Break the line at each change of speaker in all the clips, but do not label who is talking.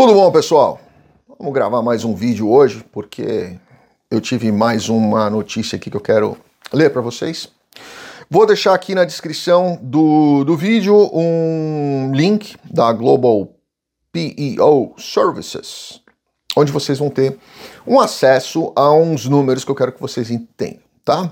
Tudo bom, pessoal? Vamos gravar mais um vídeo hoje, porque eu tive mais uma notícia aqui que eu quero ler para vocês. Vou deixar aqui na descrição do, do vídeo um link da Global PEO Services, onde vocês vão ter um acesso a uns números que eu quero que vocês entendam, tá?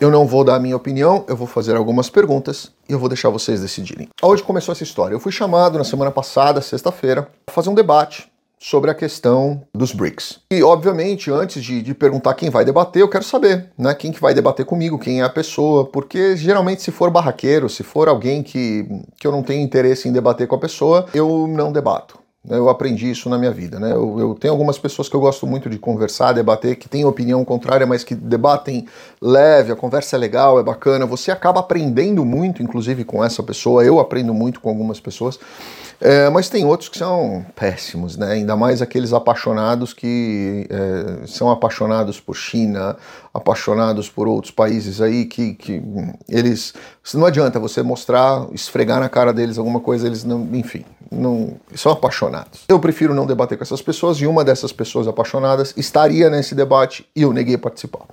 Eu não vou dar a minha opinião, eu vou fazer algumas perguntas e eu vou deixar vocês decidirem. Onde começou essa história? Eu fui chamado na semana passada, sexta-feira, para fazer um debate sobre a questão dos BRICS. E, obviamente, antes de, de, perguntar quem vai debater, eu quero saber, né, quem que vai debater comigo, quem é a pessoa, porque geralmente se for barraqueiro, se for alguém que, que eu não tenho interesse em debater com a pessoa, eu não debato. Eu aprendi isso na minha vida, né? Eu, eu, tenho algumas pessoas que eu gosto muito de conversar, debater, que têm opinião contrária, mas que debatem leve, a conversa é legal, é bacana. Você acaba aprendendo muito, inclusive, com essa pessoa. Eu aprendo muito com algumas pessoas. É, mas tem outros que são péssimos, né? Ainda mais aqueles apaixonados que é, são apaixonados por China, apaixonados por outros países aí que, que eles. Não adianta você mostrar, esfregar na cara deles alguma coisa, eles não. Enfim, não, são apaixonados. Eu prefiro não debater com essas pessoas e uma dessas pessoas apaixonadas estaria nesse debate e eu neguei participar.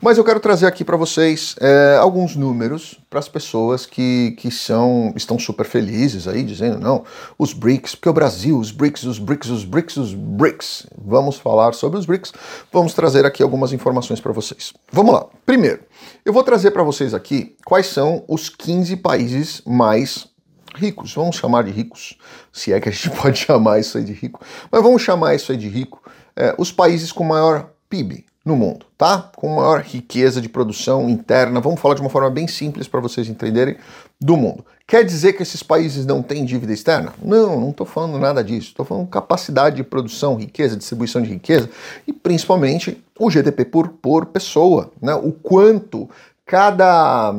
Mas eu quero trazer aqui para vocês é, alguns números para as pessoas que, que são estão super felizes aí, dizendo não, os BRICS, porque o Brasil, os BRICS, os BRICS, os BRICS, os BRICS. Vamos falar sobre os BRICS, vamos trazer aqui algumas informações para vocês. Vamos lá. Primeiro, eu vou trazer para vocês aqui quais são os 15 países mais ricos, vamos chamar de ricos, se é que a gente pode chamar isso aí de rico, mas vamos chamar isso aí de rico, é, os países com maior PIB no mundo, tá? Com maior riqueza de produção interna, vamos falar de uma forma bem simples para vocês entenderem, do mundo. Quer dizer que esses países não têm dívida externa? Não, não estou falando nada disso. Estou falando capacidade de produção, riqueza, distribuição de riqueza e principalmente o GDP por, por pessoa, né? O quanto cada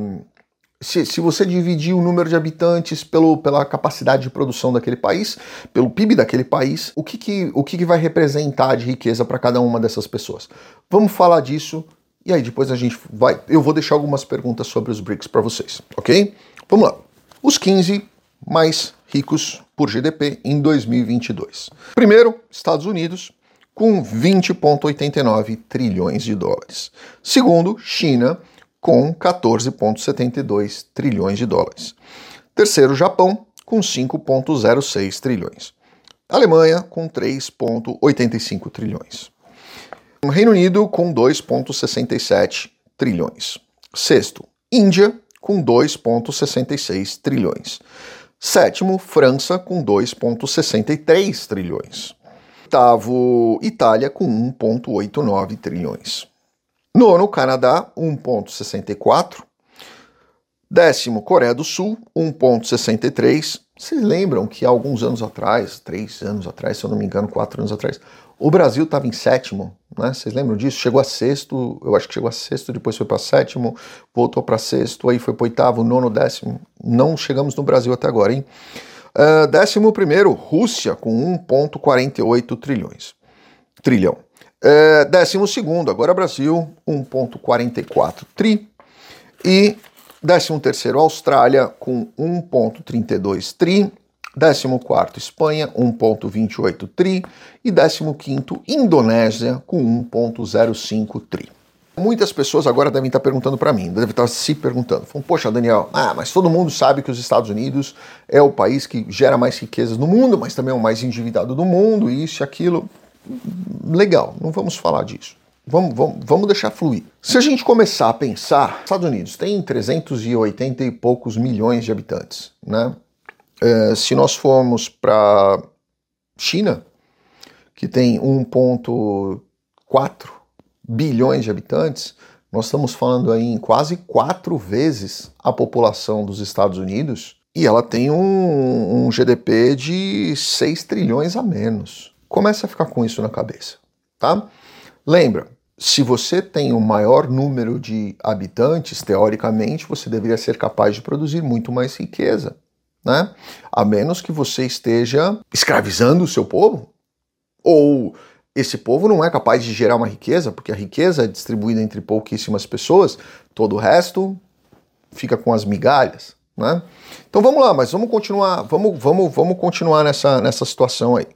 se, se você dividir o número de habitantes pelo, pela capacidade de produção daquele país, pelo PIB daquele país, o que, que, o que, que vai representar de riqueza para cada uma dessas pessoas? Vamos falar disso e aí depois a gente vai. Eu vou deixar algumas perguntas sobre os BRICS para vocês, ok? Vamos lá. Os 15 mais ricos por GDP em 2022. Primeiro, Estados Unidos, com 20,89 trilhões de dólares. Segundo, China, com 14,72 trilhões de dólares. Terceiro, Japão, com 5,06 trilhões. Alemanha, com 3,85 trilhões. Reino Unido, com 2,67 trilhões. Sexto, Índia, com 2,66 trilhões. Sétimo, França, com 2,63 trilhões. Oitavo, Itália, com 1,89 trilhões. Nono, Canadá, 1,64. Décimo, Coreia do Sul, 1,63. Vocês lembram que alguns anos atrás, três anos atrás, se eu não me engano, quatro anos atrás, o Brasil estava em sétimo, né? Vocês lembram disso? Chegou a sexto, eu acho que chegou a sexto, depois foi para sétimo, voltou para sexto, aí foi para oitavo, nono, décimo. Não chegamos no Brasil até agora, hein? Uh, décimo primeiro, Rússia, com 1,48 trilhões. Trilhão. É, décimo segundo, agora Brasil, 1,44 tri. E décimo terceiro, Austrália, com 1,32 tri. Décimo quarto, Espanha, 1,28 tri. E décimo quinto, Indonésia, com 1,05 tri. Muitas pessoas agora devem estar perguntando para mim, devem estar se perguntando. Falam, Poxa, Daniel, ah, mas todo mundo sabe que os Estados Unidos é o país que gera mais riquezas no mundo, mas também é o mais endividado do mundo, isso e aquilo legal, não vamos falar disso. Vamos, vamos, vamos deixar fluir. Se a gente começar a pensar, Estados Unidos tem 380 e poucos milhões de habitantes, né? É, se nós formos para China, que tem 1,4 bilhões de habitantes, nós estamos falando aí em quase quatro vezes a população dos Estados Unidos e ela tem um, um GDP de 6 trilhões a menos. Comece a ficar com isso na cabeça, tá? Lembra, se você tem o um maior número de habitantes, teoricamente, você deveria ser capaz de produzir muito mais riqueza, né? A menos que você esteja escravizando o seu povo, ou esse povo não é capaz de gerar uma riqueza, porque a riqueza é distribuída entre pouquíssimas pessoas, todo o resto fica com as migalhas, né? Então vamos lá, mas vamos continuar, vamos, vamos, vamos continuar nessa, nessa situação aí.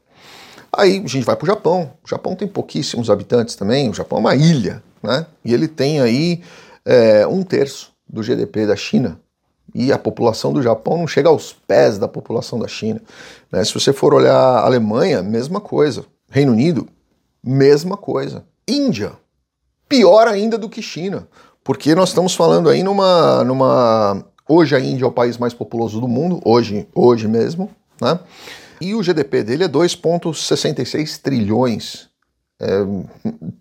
Aí a gente vai para o Japão. O Japão tem pouquíssimos habitantes também. O Japão é uma ilha, né? E ele tem aí é, um terço do GDP da China. E a população do Japão não chega aos pés da população da China. Né? Se você for olhar a Alemanha, mesma coisa. Reino Unido, mesma coisa. Índia, pior ainda do que China. Porque nós estamos falando aí numa. numa hoje a Índia é o país mais populoso do mundo, hoje, hoje mesmo, né? E o GDP dele é 2,66 trilhões. É,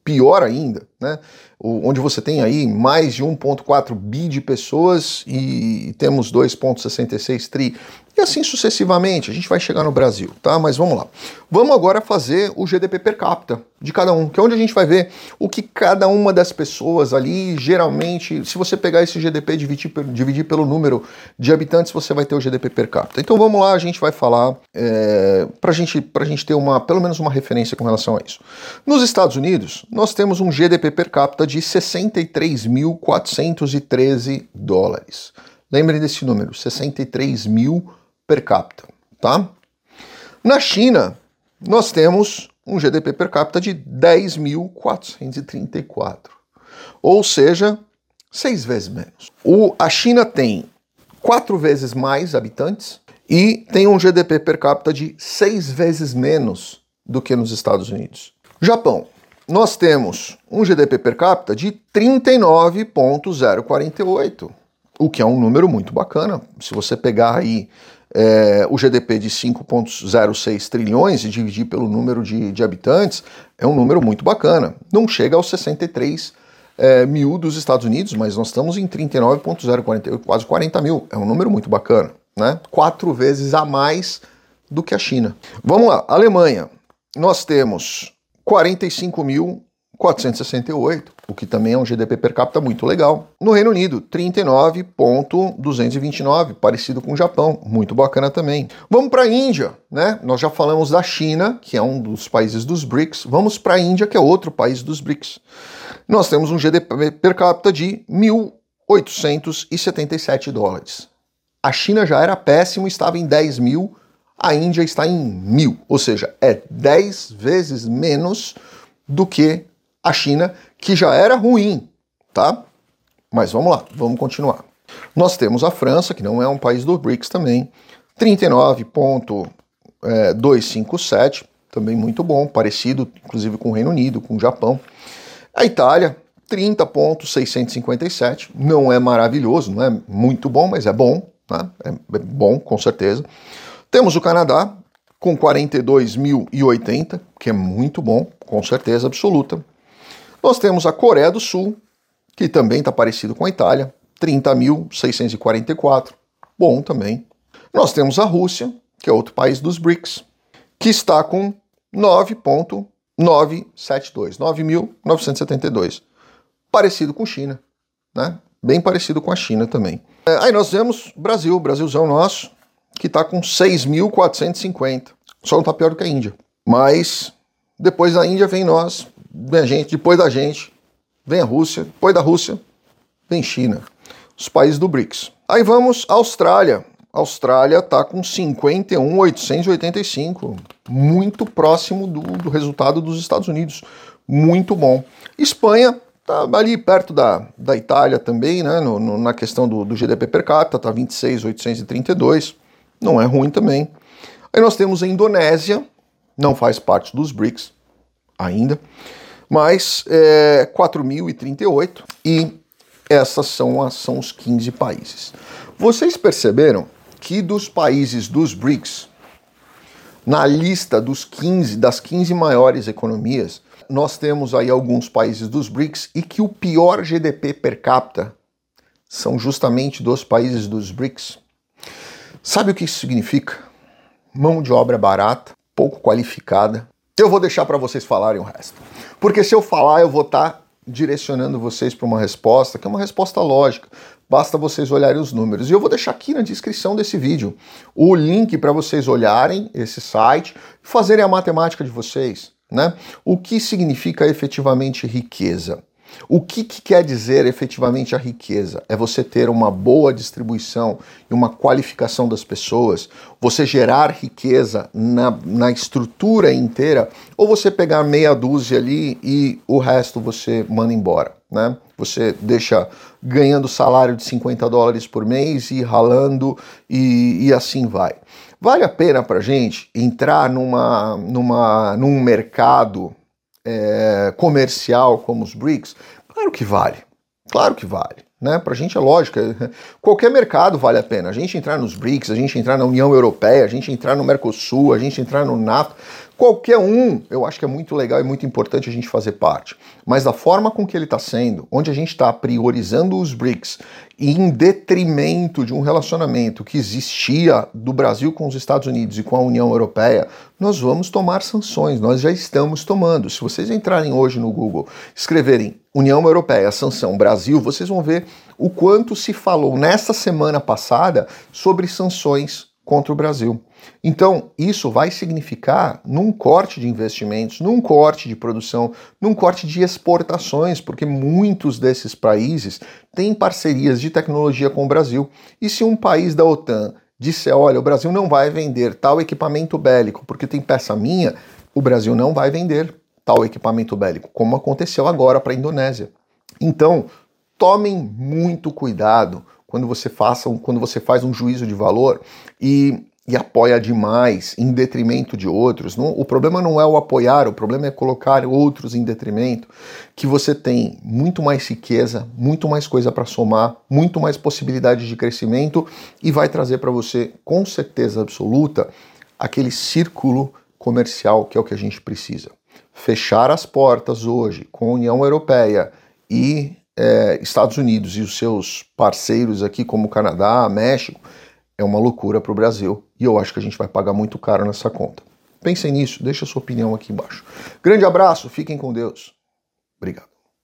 pior ainda, né? onde você tem aí mais de 1,4 bi de pessoas e temos 2,66 tri e assim sucessivamente. A gente vai chegar no Brasil, tá? Mas vamos lá. Vamos agora fazer o GDP per capita de cada um, que é onde a gente vai ver o que cada uma das pessoas ali, geralmente, se você pegar esse GDP e dividir, dividir pelo número de habitantes, você vai ter o GDP per capita. Então vamos lá, a gente vai falar é, para gente, a gente ter uma, pelo menos uma referência com relação a isso. Nos Estados Unidos, nós temos um GDP per capita de 63.413 dólares. Lembrem desse número, 63 mil per capita, tá? Na China, nós temos um GDP per capita de 10.434, ou seja, seis vezes menos. O, a China tem quatro vezes mais habitantes e tem um GDP per capita de seis vezes menos do que nos Estados Unidos. Japão, nós temos um GDP per capita de 39,048, o que é um número muito bacana. Se você pegar aí é, o GDP de 5,06 trilhões e dividir pelo número de, de, habitantes, é um número muito bacana. Não chega aos 63 é, mil dos Estados Unidos, mas nós estamos em 39,048, quase 40 mil. É um número muito bacana, né? Quatro vezes a mais do que a China. Vamos lá, Alemanha. Nós temos 45 mil 468, o que também é um GDP per capita muito legal. No Reino Unido, 39,229, parecido com o Japão, muito bacana também. Vamos para a Índia, né? Nós já falamos da China, que é um dos países dos BRICS. Vamos para a Índia, que é outro país dos BRICS. Nós temos um GDP per capita de 1.877 dólares. A China já era péssimo, estava em 10 mil, a Índia está em mil, ou seja, é 10 vezes menos do que a China, que já era ruim, tá? Mas vamos lá, vamos continuar. Nós temos a França, que não é um país do BRICS também, 39,257, também muito bom, parecido inclusive com o Reino Unido, com o Japão. A Itália, 30,657, não é maravilhoso, não é muito bom, mas é bom, né? é bom, com certeza. Temos o Canadá, com 42.080, que é muito bom, com certeza absoluta. Nós temos a Coreia do Sul, que também está parecido com a Itália, 30.644, bom também. Nós temos a Rússia, que é outro país dos BRICS, que está com 9.972, 9.972, parecido com China, né? Bem parecido com a China também. É, aí nós temos Brasil, Brasilzão nosso, que está com 6.450. Só não está pior do que a Índia. Mas depois da Índia vem nós, vem a gente, depois da gente vem a Rússia, depois da Rússia vem China, os países do BRICS. Aí vamos Austrália. A Austrália está com 51,885, muito próximo do, do resultado dos Estados Unidos, muito bom. Espanha está ali perto da, da Itália também, né, no, no, na questão do, do GDP per capita, está 26,832, não é ruim também. Aí nós temos a Indonésia, não faz parte dos BRICS ainda, mas é 4.038 e essas são, são os 15 países. Vocês perceberam que dos países dos BRICS, na lista dos 15, das 15 maiores economias, nós temos aí alguns países dos BRICS e que o pior GDP per capita são justamente dos países dos BRICS. Sabe o que isso significa? Mão de obra barata, pouco qualificada. Eu vou deixar para vocês falarem o resto. Porque se eu falar, eu vou estar tá direcionando vocês para uma resposta que é uma resposta lógica. Basta vocês olharem os números. E eu vou deixar aqui na descrição desse vídeo o link para vocês olharem esse site e fazerem a matemática de vocês. Né? O que significa efetivamente riqueza? O que, que, quer dizer efetivamente a riqueza? É você ter uma boa distribuição e uma qualificação das pessoas, você gerar riqueza na, na estrutura inteira, ou você pegar meia dúzia ali e o resto você manda embora, né? Você deixa ganhando salário de 50 dólares por mês e ralando e, e assim vai. Vale a pena para gente entrar numa, numa, num mercado é, comercial como os BRICS? Claro que vale, claro que vale. Né? Para a gente é lógico, qualquer mercado vale a pena. A gente entrar nos BRICS, a gente entrar na União Europeia, a gente entrar no Mercosul, a gente entrar no NATO, qualquer um, eu acho que é muito legal e muito importante a gente fazer parte. Mas da forma com que ele está sendo, onde a gente está priorizando os BRICS em detrimento de um relacionamento que existia do Brasil com os Estados Unidos e com a União Europeia, nós vamos tomar sanções, nós já estamos tomando. Se vocês entrarem hoje no Google, escreverem União Europeia, sanção Brasil, vocês vão ver o quanto se falou nesta semana passada sobre sanções contra o Brasil. Então, isso vai significar num corte de investimentos, num corte de produção, num corte de exportações, porque muitos desses países têm parcerias de tecnologia com o Brasil. E se um país da OTAN disser, olha, o Brasil não vai vender tal equipamento bélico porque tem peça minha, o Brasil não vai vender tal equipamento bélico, como aconteceu agora para a Indonésia. Então, tomem muito cuidado quando você, faça, quando você faz um juízo de valor e, e apoia demais em detrimento de outros. Não, o problema não é o apoiar, o problema é colocar outros em detrimento, que você tem muito mais riqueza, muito mais coisa para somar, muito mais possibilidade de crescimento e vai trazer para você, com certeza absoluta, aquele círculo comercial que é o que a gente precisa fechar as portas hoje com a União Europeia e é, Estados Unidos e os seus parceiros aqui, como Canadá, México, é uma loucura para o Brasil e eu acho que a gente vai pagar muito caro nessa conta. Pensem nisso, deixa a sua opinião aqui embaixo. Grande abraço, fiquem com Deus. Obrigado.